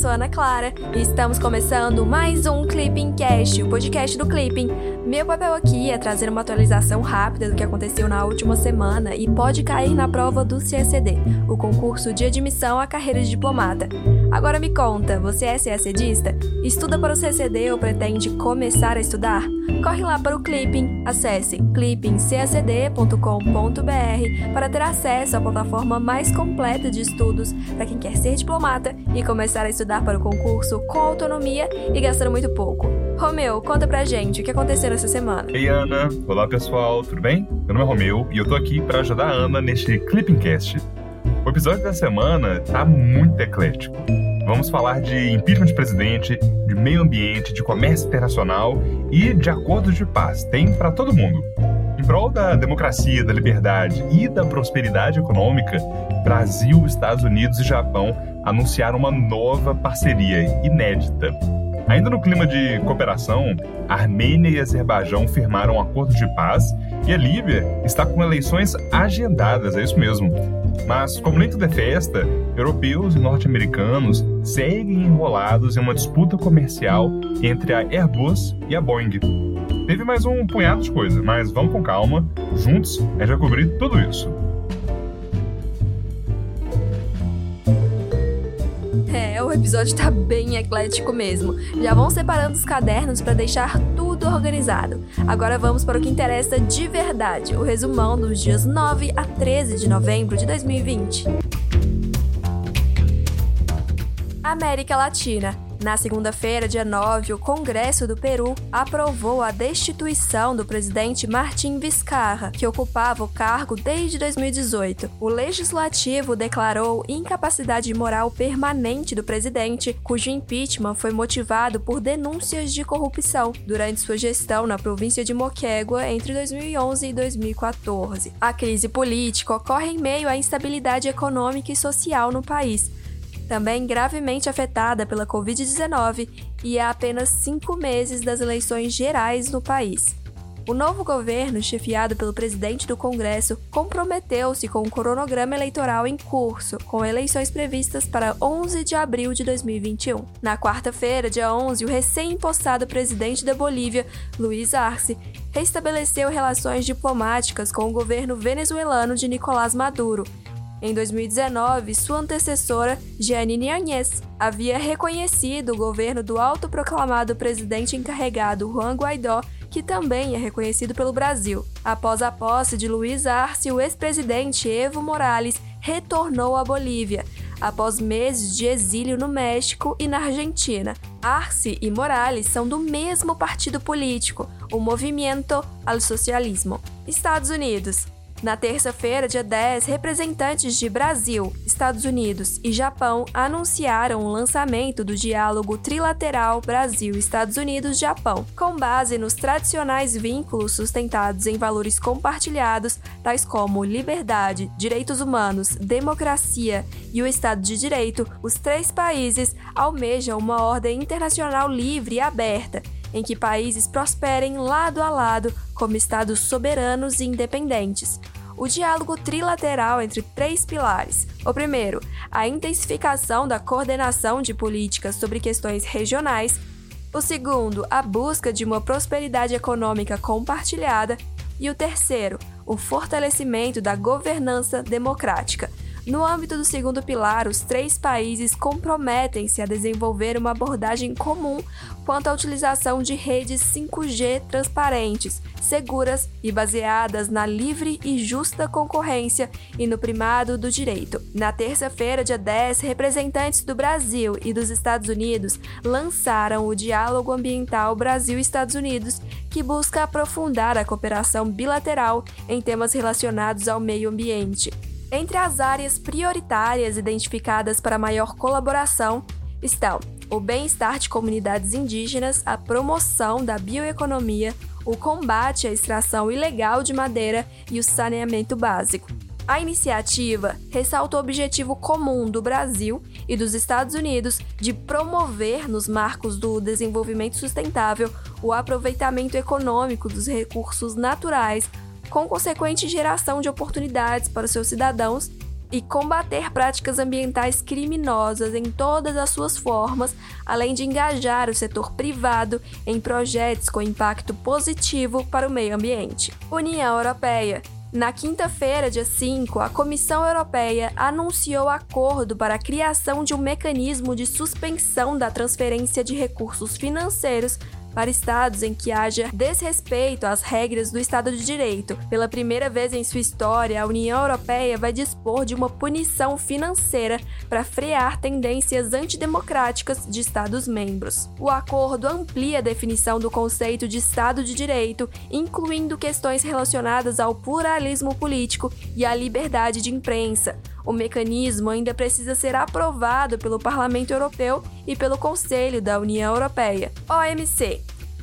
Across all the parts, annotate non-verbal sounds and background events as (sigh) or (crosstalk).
sou Ana Clara e estamos começando mais um Clipping Cast, o podcast do Clipping. Meu papel aqui é trazer uma atualização rápida do que aconteceu na última semana e pode cair na prova do CSD, o concurso de admissão à carreira de diplomata. Agora me conta, você é CSDista? Estuda para o CSD ou pretende começar a estudar? Corre lá para o Clipping, acesse clippingcsd.com.br para ter acesso à plataforma mais completa de estudos para quem quer ser diplomata e começar a estudar para o concurso com autonomia e gastando muito pouco. Romeu, conta pra gente o que aconteceu nessa semana. Ei, Ana. Olá, pessoal. Tudo bem? Meu nome é Romeu e eu tô aqui para ajudar a Ana neste Clippingcast. O episódio da semana tá muito eclético. Vamos falar de impeachment de presidente, de meio ambiente, de comércio internacional e de acordos de paz. Tem para todo mundo. Em prol da democracia, da liberdade e da prosperidade econômica, Brasil, Estados Unidos e Japão anunciaram uma nova parceria inédita. Ainda no clima de cooperação, Armênia e Azerbaijão firmaram um acordo de paz e a Líbia está com eleições agendadas, é isso mesmo. Mas, como nem tudo é festa, europeus e norte-americanos seguem enrolados em uma disputa comercial entre a Airbus e a Boeing. Teve mais um punhado de coisa, mas vamos com calma, juntos gente vai cobrir tudo isso. O episódio tá bem eclético mesmo. Já vão separando os cadernos para deixar tudo organizado. Agora vamos para o que interessa de verdade, o resumão dos dias 9 a 13 de novembro de 2020. América Latina. Na segunda-feira, dia 9, o Congresso do Peru aprovou a destituição do presidente Martim Vizcarra, que ocupava o cargo desde 2018. O legislativo declarou incapacidade moral permanente do presidente, cujo impeachment foi motivado por denúncias de corrupção durante sua gestão na província de Moquegua entre 2011 e 2014. A crise política ocorre em meio à instabilidade econômica e social no país também gravemente afetada pela Covid-19 e há apenas cinco meses das eleições gerais no país. O novo governo, chefiado pelo presidente do Congresso, comprometeu-se com o cronograma eleitoral em curso, com eleições previstas para 11 de abril de 2021. Na quarta-feira, dia 11, o recém-impostado presidente da Bolívia, Luiz Arce, restabeleceu relações diplomáticas com o governo venezuelano de Nicolás Maduro em 2019, sua antecessora, Jeanine Agnès, havia reconhecido o governo do autoproclamado presidente encarregado Juan Guaidó, que também é reconhecido pelo Brasil. Após a posse de Luiz Arce, o ex-presidente Evo Morales retornou à Bolívia, após meses de exílio no México e na Argentina. Arce e Morales são do mesmo partido político, o Movimento al Socialismo. Estados Unidos. Na terça-feira, dia 10, representantes de Brasil, Estados Unidos e Japão anunciaram o lançamento do diálogo trilateral Brasil-Estados Unidos-Japão, com base nos tradicionais vínculos sustentados em valores compartilhados, tais como liberdade, direitos humanos, democracia e o Estado de Direito. Os três países almejam uma ordem internacional livre e aberta em que países prosperem lado a lado como estados soberanos e independentes o diálogo trilateral entre três pilares. O primeiro, a intensificação da coordenação de políticas sobre questões regionais. O segundo, a busca de uma prosperidade econômica compartilhada. E o terceiro, o fortalecimento da governança democrática. No âmbito do segundo pilar, os três países comprometem-se a desenvolver uma abordagem comum quanto à utilização de redes 5G transparentes, seguras e baseadas na livre e justa concorrência e no primado do direito. Na terça-feira, dia 10, representantes do Brasil e dos Estados Unidos lançaram o Diálogo Ambiental Brasil-Estados Unidos, que busca aprofundar a cooperação bilateral em temas relacionados ao meio ambiente. Entre as áreas prioritárias identificadas para maior colaboração estão o bem-estar de comunidades indígenas, a promoção da bioeconomia, o combate à extração ilegal de madeira e o saneamento básico. A iniciativa ressalta o objetivo comum do Brasil e dos Estados Unidos de promover, nos marcos do desenvolvimento sustentável, o aproveitamento econômico dos recursos naturais com consequente geração de oportunidades para seus cidadãos e combater práticas ambientais criminosas em todas as suas formas, além de engajar o setor privado em projetos com impacto positivo para o meio ambiente. União Europeia na quinta-feira, dia 5, a Comissão Europeia anunciou acordo para a criação de um mecanismo de suspensão da transferência de recursos financeiros para estados em que haja desrespeito às regras do Estado de Direito. Pela primeira vez em sua história, a União Europeia vai dispor de uma punição financeira para frear tendências antidemocráticas de Estados membros. O acordo amplia a definição do conceito de Estado de Direito, incluindo questões relacionadas ao pluralismo político e à liberdade de imprensa. O mecanismo ainda precisa ser aprovado pelo Parlamento Europeu e pelo Conselho da União Europeia. OMC.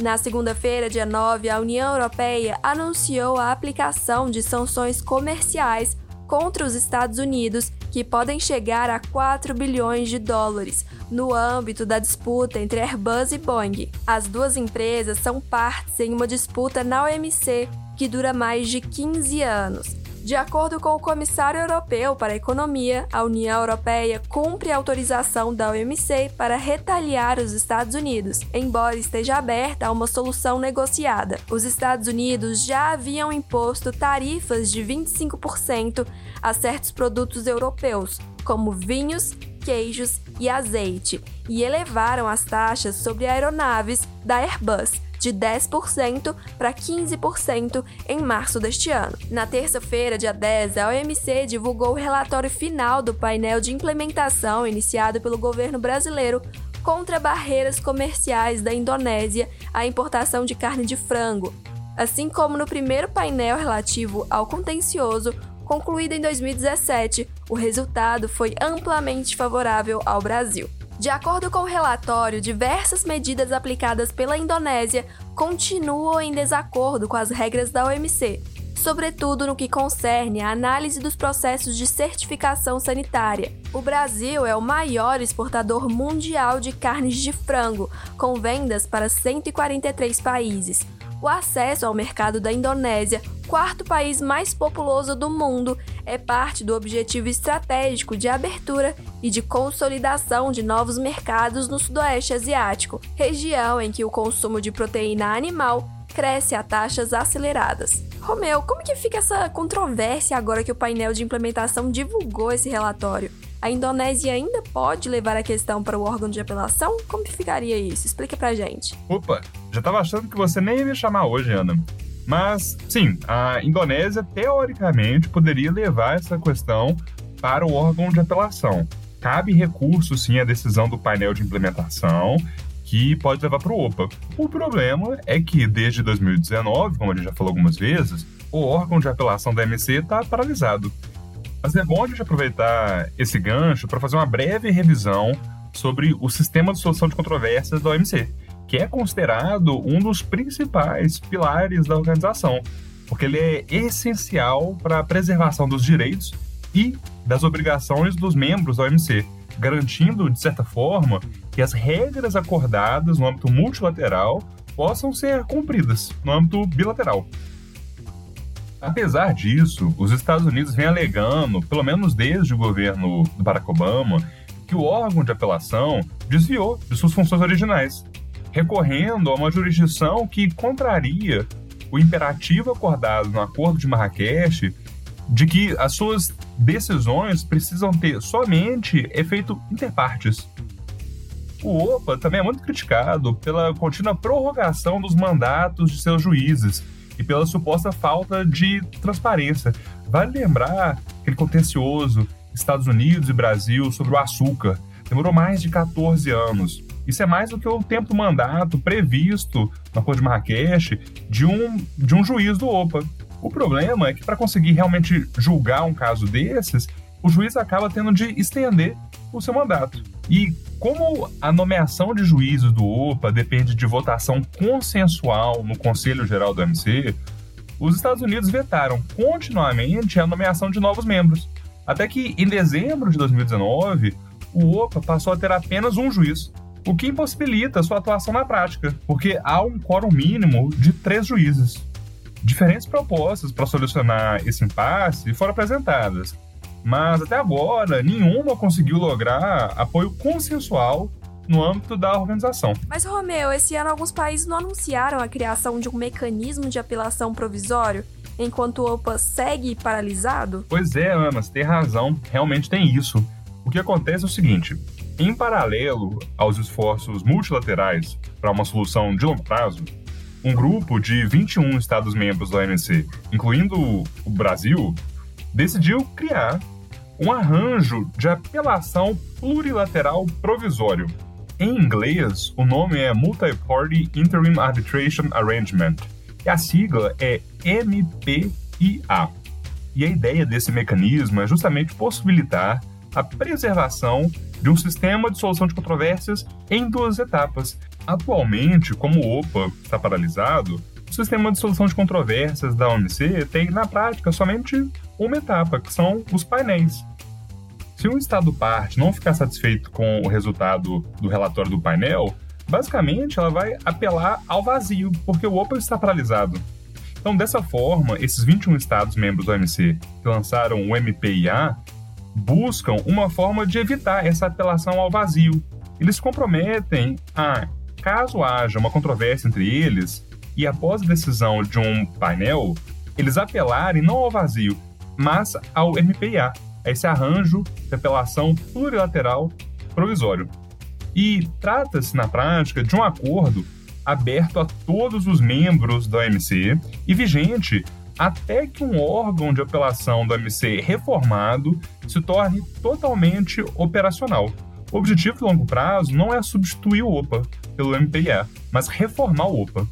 Na segunda-feira, dia 9, a União Europeia anunciou a aplicação de sanções comerciais contra os Estados Unidos que podem chegar a 4 bilhões de dólares no âmbito da disputa entre Airbus e Boeing. As duas empresas são partes em uma disputa na OMC que dura mais de 15 anos. De acordo com o Comissário Europeu para a Economia, a União Europeia cumpre a autorização da OMC para retaliar os Estados Unidos, embora esteja aberta a uma solução negociada. Os Estados Unidos já haviam imposto tarifas de 25% a certos produtos europeus, como vinhos, queijos e azeite, e elevaram as taxas sobre aeronaves da Airbus de 10% para 15% em março deste ano. Na terça-feira, dia 10, a OMC divulgou o relatório final do painel de implementação iniciado pelo governo brasileiro contra barreiras comerciais da Indonésia à importação de carne de frango, assim como no primeiro painel relativo ao contencioso concluído em 2017, o resultado foi amplamente favorável ao Brasil. De acordo com o relatório, diversas medidas aplicadas pela Indonésia continuam em desacordo com as regras da OMC, sobretudo no que concerne à análise dos processos de certificação sanitária. O Brasil é o maior exportador mundial de carnes de frango, com vendas para 143 países. O acesso ao mercado da Indonésia quarto país mais populoso do mundo, é parte do objetivo estratégico de abertura e de consolidação de novos mercados no Sudoeste Asiático, região em que o consumo de proteína animal cresce a taxas aceleradas. Romeu, como que fica essa controvérsia agora que o painel de implementação divulgou esse relatório? A Indonésia ainda pode levar a questão para o órgão de apelação? Como que ficaria isso? Explica pra gente. Opa, já tava achando que você nem ia me chamar hoje, Ana. Mas, sim, a Indonésia teoricamente poderia levar essa questão para o órgão de apelação. Cabe recurso, sim, à decisão do painel de implementação, que pode levar para o OPA. O problema é que, desde 2019, como a gente já falou algumas vezes, o órgão de apelação da MC está paralisado. Mas é bom a gente aproveitar esse gancho para fazer uma breve revisão sobre o sistema de solução de controvérsias da OMC que é considerado um dos principais pilares da organização, porque ele é essencial para a preservação dos direitos e das obrigações dos membros da OMC, garantindo, de certa forma, que as regras acordadas no âmbito multilateral possam ser cumpridas no âmbito bilateral. Apesar disso, os Estados Unidos vêm alegando, pelo menos desde o governo do Barack Obama, que o órgão de apelação desviou de suas funções originais recorrendo a uma jurisdição que contraria o imperativo acordado no Acordo de Marrakech de que as suas decisões precisam ter somente efeito interpartes. O OPA também é muito criticado pela contínua prorrogação dos mandatos de seus juízes e pela suposta falta de transparência. Vale lembrar aquele contencioso Estados Unidos e Brasil sobre o açúcar. Demorou mais de 14 anos. Isso é mais do que o tempo do mandato previsto na Acordo de Marrakech de um, de um juiz do OPA. O problema é que para conseguir realmente julgar um caso desses, o juiz acaba tendo de estender o seu mandato. E como a nomeação de juízes do OPA depende de votação consensual no Conselho Geral do MC, os Estados Unidos vetaram continuamente a nomeação de novos membros. Até que, em dezembro de 2019, o OPA passou a ter apenas um juiz, o que impossibilita sua atuação na prática, porque há um quórum mínimo de três juízes. Diferentes propostas para solucionar esse impasse foram apresentadas, mas até agora nenhuma conseguiu lograr apoio consensual no âmbito da organização. Mas, Romeu, esse ano alguns países não anunciaram a criação de um mecanismo de apelação provisório, enquanto o OPA segue paralisado? Pois é, Ana, você tem razão, realmente tem isso. O que acontece é o seguinte: em paralelo aos esforços multilaterais para uma solução de longo prazo, um grupo de 21 Estados-membros da OMC, incluindo o Brasil, decidiu criar um arranjo de apelação plurilateral provisório. Em inglês, o nome é Multi-Party Interim Arbitration Arrangement, e a sigla é MPIA. E a ideia desse mecanismo é justamente possibilitar a preservação de um sistema de solução de controvérsias em duas etapas. Atualmente, como o OPA está paralisado, o sistema de solução de controvérsias da OMC tem, na prática, somente uma etapa, que são os painéis. Se um Estado parte não ficar satisfeito com o resultado do relatório do painel, basicamente ela vai apelar ao vazio, porque o OPA está paralisado. Então, dessa forma, esses 21 Estados membros do OMC que lançaram o MPIA buscam uma forma de evitar essa apelação ao vazio. Eles comprometem a, caso haja uma controvérsia entre eles, e após a decisão de um painel, eles apelarem não ao vazio, mas ao MPA, esse arranjo de apelação plurilateral provisório. E trata-se, na prática, de um acordo aberto a todos os membros da OMC e vigente até que um órgão de apelação do OMC reformado se torne totalmente operacional. O objetivo de longo prazo não é substituir o OPA pelo MPA, mas reformar o OPA.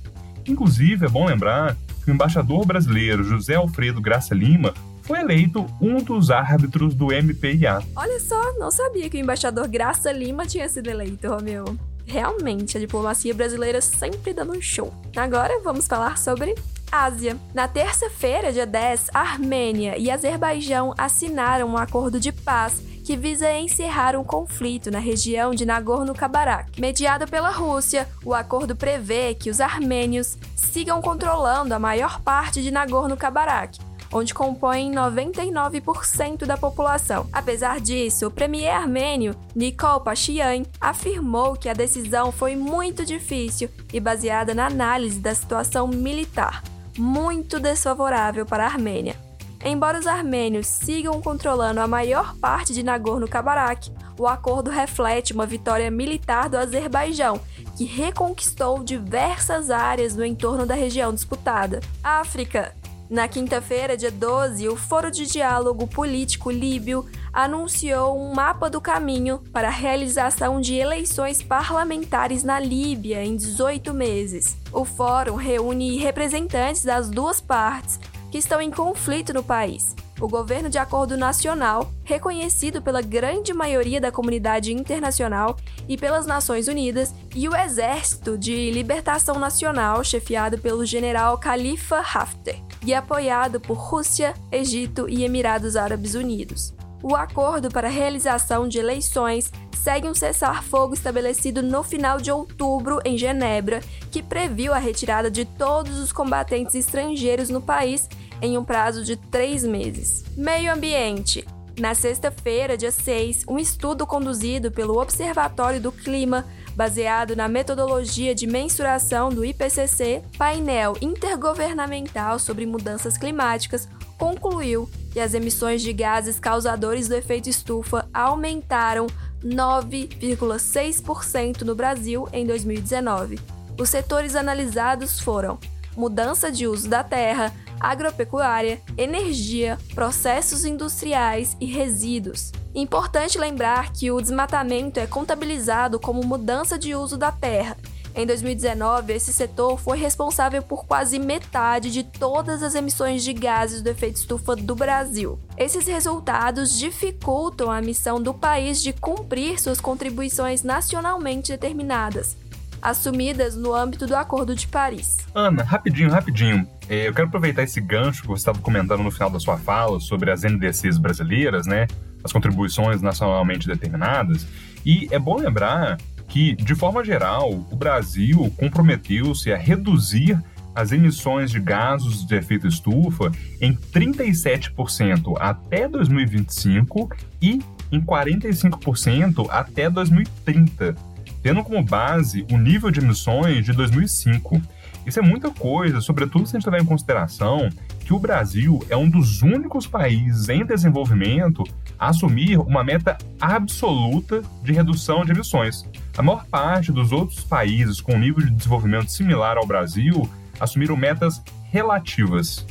Inclusive, é bom lembrar que o embaixador brasileiro José Alfredo Graça Lima foi eleito um dos árbitros do MPIA. Olha só, não sabia que o embaixador Graça Lima tinha sido eleito, Romeu. Realmente, a diplomacia brasileira sempre dando um show. Agora vamos falar sobre Ásia. Na terça-feira, dia 10, Armênia e Azerbaijão assinaram um acordo de paz que visa encerrar um conflito na região de Nagorno-Karabakh. Mediado pela Rússia, o acordo prevê que os armênios sigam controlando a maior parte de Nagorno-Karabakh, onde compõem 99% da população. Apesar disso, o premier armênio Nikol Pashinyan afirmou que a decisão foi muito difícil e baseada na análise da situação militar, muito desfavorável para a Armênia. Embora os armênios sigam controlando a maior parte de Nagorno-Karabakh, o acordo reflete uma vitória militar do Azerbaijão, que reconquistou diversas áreas no entorno da região disputada. África na quinta-feira, dia 12, o Foro de Diálogo Político Líbio anunciou um mapa do caminho para a realização de eleições parlamentares na Líbia em 18 meses. O fórum reúne representantes das duas partes que estão em conflito no país. O governo de acordo nacional, reconhecido pela grande maioria da comunidade internacional e pelas Nações Unidas, e o Exército de Libertação Nacional, chefiado pelo general Khalifa Haftar e apoiado por Rússia, Egito e Emirados Árabes Unidos. O acordo para a realização de eleições segue um cessar-fogo estabelecido no final de outubro em Genebra, que previu a retirada de todos os combatentes estrangeiros no país em um prazo de três meses. Meio Ambiente. Na sexta-feira, dia 6, um estudo conduzido pelo Observatório do Clima baseado na metodologia de mensuração do IPCC, painel intergovernamental sobre mudanças climáticas, concluiu que as emissões de gases causadores do efeito estufa aumentaram 9,6% no Brasil em 2019. Os setores analisados foram mudança de uso da terra, agropecuária, energia, processos industriais e resíduos. Importante lembrar que o desmatamento é contabilizado como mudança de uso da terra. Em 2019, esse setor foi responsável por quase metade de todas as emissões de gases do efeito estufa do Brasil. Esses resultados dificultam a missão do país de cumprir suas contribuições nacionalmente determinadas, assumidas no âmbito do Acordo de Paris. Ana, rapidinho, rapidinho. É, eu quero aproveitar esse gancho que você estava comentando no final da sua fala sobre as NDCs brasileiras, né? As contribuições nacionalmente determinadas. E é bom lembrar que, de forma geral, o Brasil comprometeu-se a reduzir as emissões de gases de efeito estufa em 37% até 2025 e em 45% até 2030, tendo como base o nível de emissões de 2005. Isso é muita coisa, sobretudo se a gente levar em consideração que o Brasil é um dos únicos países em desenvolvimento assumir uma meta absoluta de redução de emissões. A maior parte dos outros países com nível de desenvolvimento similar ao Brasil assumiram metas relativas.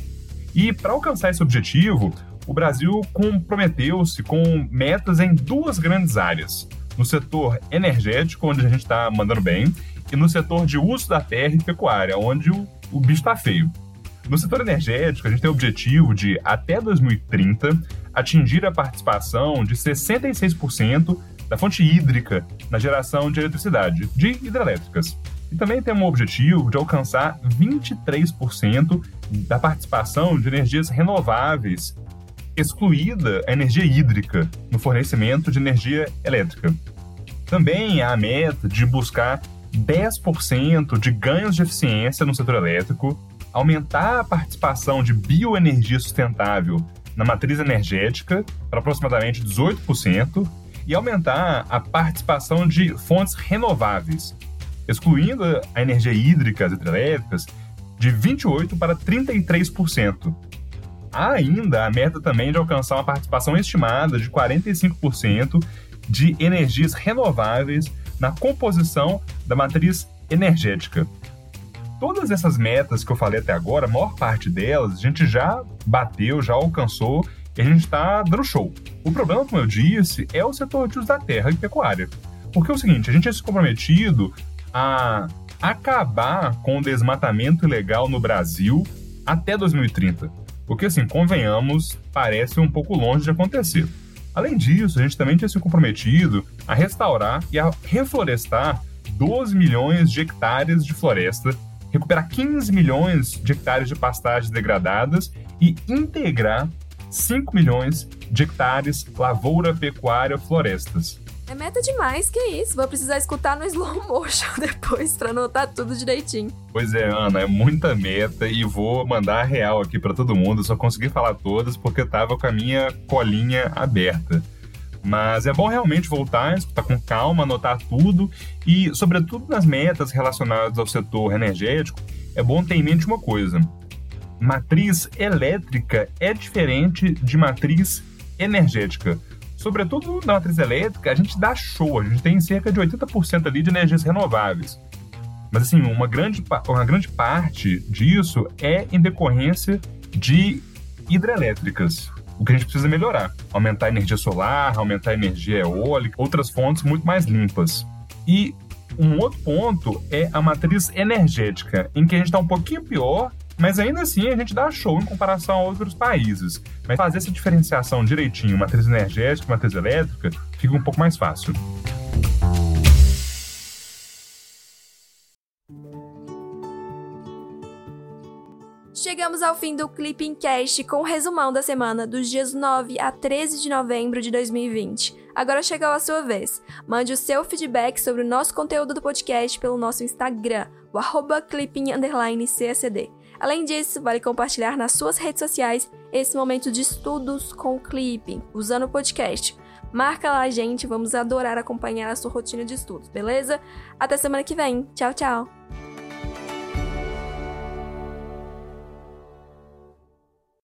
E para alcançar esse objetivo, o Brasil comprometeu-se com metas em duas grandes áreas: no setor energético, onde a gente está mandando bem, e no setor de uso da terra e pecuária, onde o, o bicho está feio. No setor energético, a gente tem o objetivo de, até 2030, atingir a participação de 66% da fonte hídrica na geração de eletricidade, de hidrelétricas. E também temos o objetivo de alcançar 23% da participação de energias renováveis, excluída a energia hídrica no fornecimento de energia elétrica. Também há a meta de buscar 10% de ganhos de eficiência no setor elétrico, aumentar a participação de bioenergia sustentável na matriz energética para aproximadamente 18% e aumentar a participação de fontes renováveis, excluindo a energia hídrica, as hidrelétricas, de 28% para 33%. Há ainda a meta também de alcançar uma participação estimada de 45% de energias renováveis na composição da matriz energética. Todas essas metas que eu falei até agora, a maior parte delas, a gente já bateu, já alcançou e a gente está dando show. O problema, como eu disse, é o setor de uso da terra e pecuária. Porque é o seguinte, a gente é se comprometido a acabar com o desmatamento ilegal no Brasil até 2030. Porque, assim, convenhamos, parece um pouco longe de acontecer. Além disso, a gente também tinha se comprometido a restaurar e a reflorestar 12 milhões de hectares de floresta, recuperar 15 milhões de hectares de pastagens degradadas e integrar 5 milhões de hectares lavoura, pecuária, florestas. É meta demais, que isso. Vou precisar escutar no slow motion (laughs) depois para anotar tudo direitinho. Pois é, Ana, é muita meta e vou mandar a real aqui para todo mundo. Só consegui falar todas porque eu tava com a minha colinha aberta. Mas é bom realmente voltar, escutar com calma, anotar tudo e, sobretudo nas metas relacionadas ao setor energético, é bom ter em mente uma coisa: matriz elétrica é diferente de matriz energética sobretudo na matriz elétrica, a gente dá show, a gente tem cerca de 80% ali de energias renováveis. Mas assim, uma grande, uma grande parte disso é em decorrência de hidrelétricas. O que a gente precisa melhorar. Aumentar a energia solar, aumentar a energia eólica, outras fontes muito mais limpas. E um outro ponto é a matriz energética, em que a gente está um pouquinho pior mas ainda assim a gente dá show em comparação a outros países. Mas fazer essa diferenciação direitinho, matriz energética, matriz elétrica, fica um pouco mais fácil. Chegamos ao fim do Clipping Cast com o resumão da semana dos dias 9 a 13 de novembro de 2020. Agora chegou a sua vez. Mande o seu feedback sobre o nosso conteúdo do podcast pelo nosso Instagram, o clipping__csd. Além disso, vale compartilhar nas suas redes sociais esse momento de estudos com o Clipping, usando o podcast. Marca lá, gente, vamos adorar acompanhar a sua rotina de estudos, beleza? Até semana que vem. Tchau, tchau!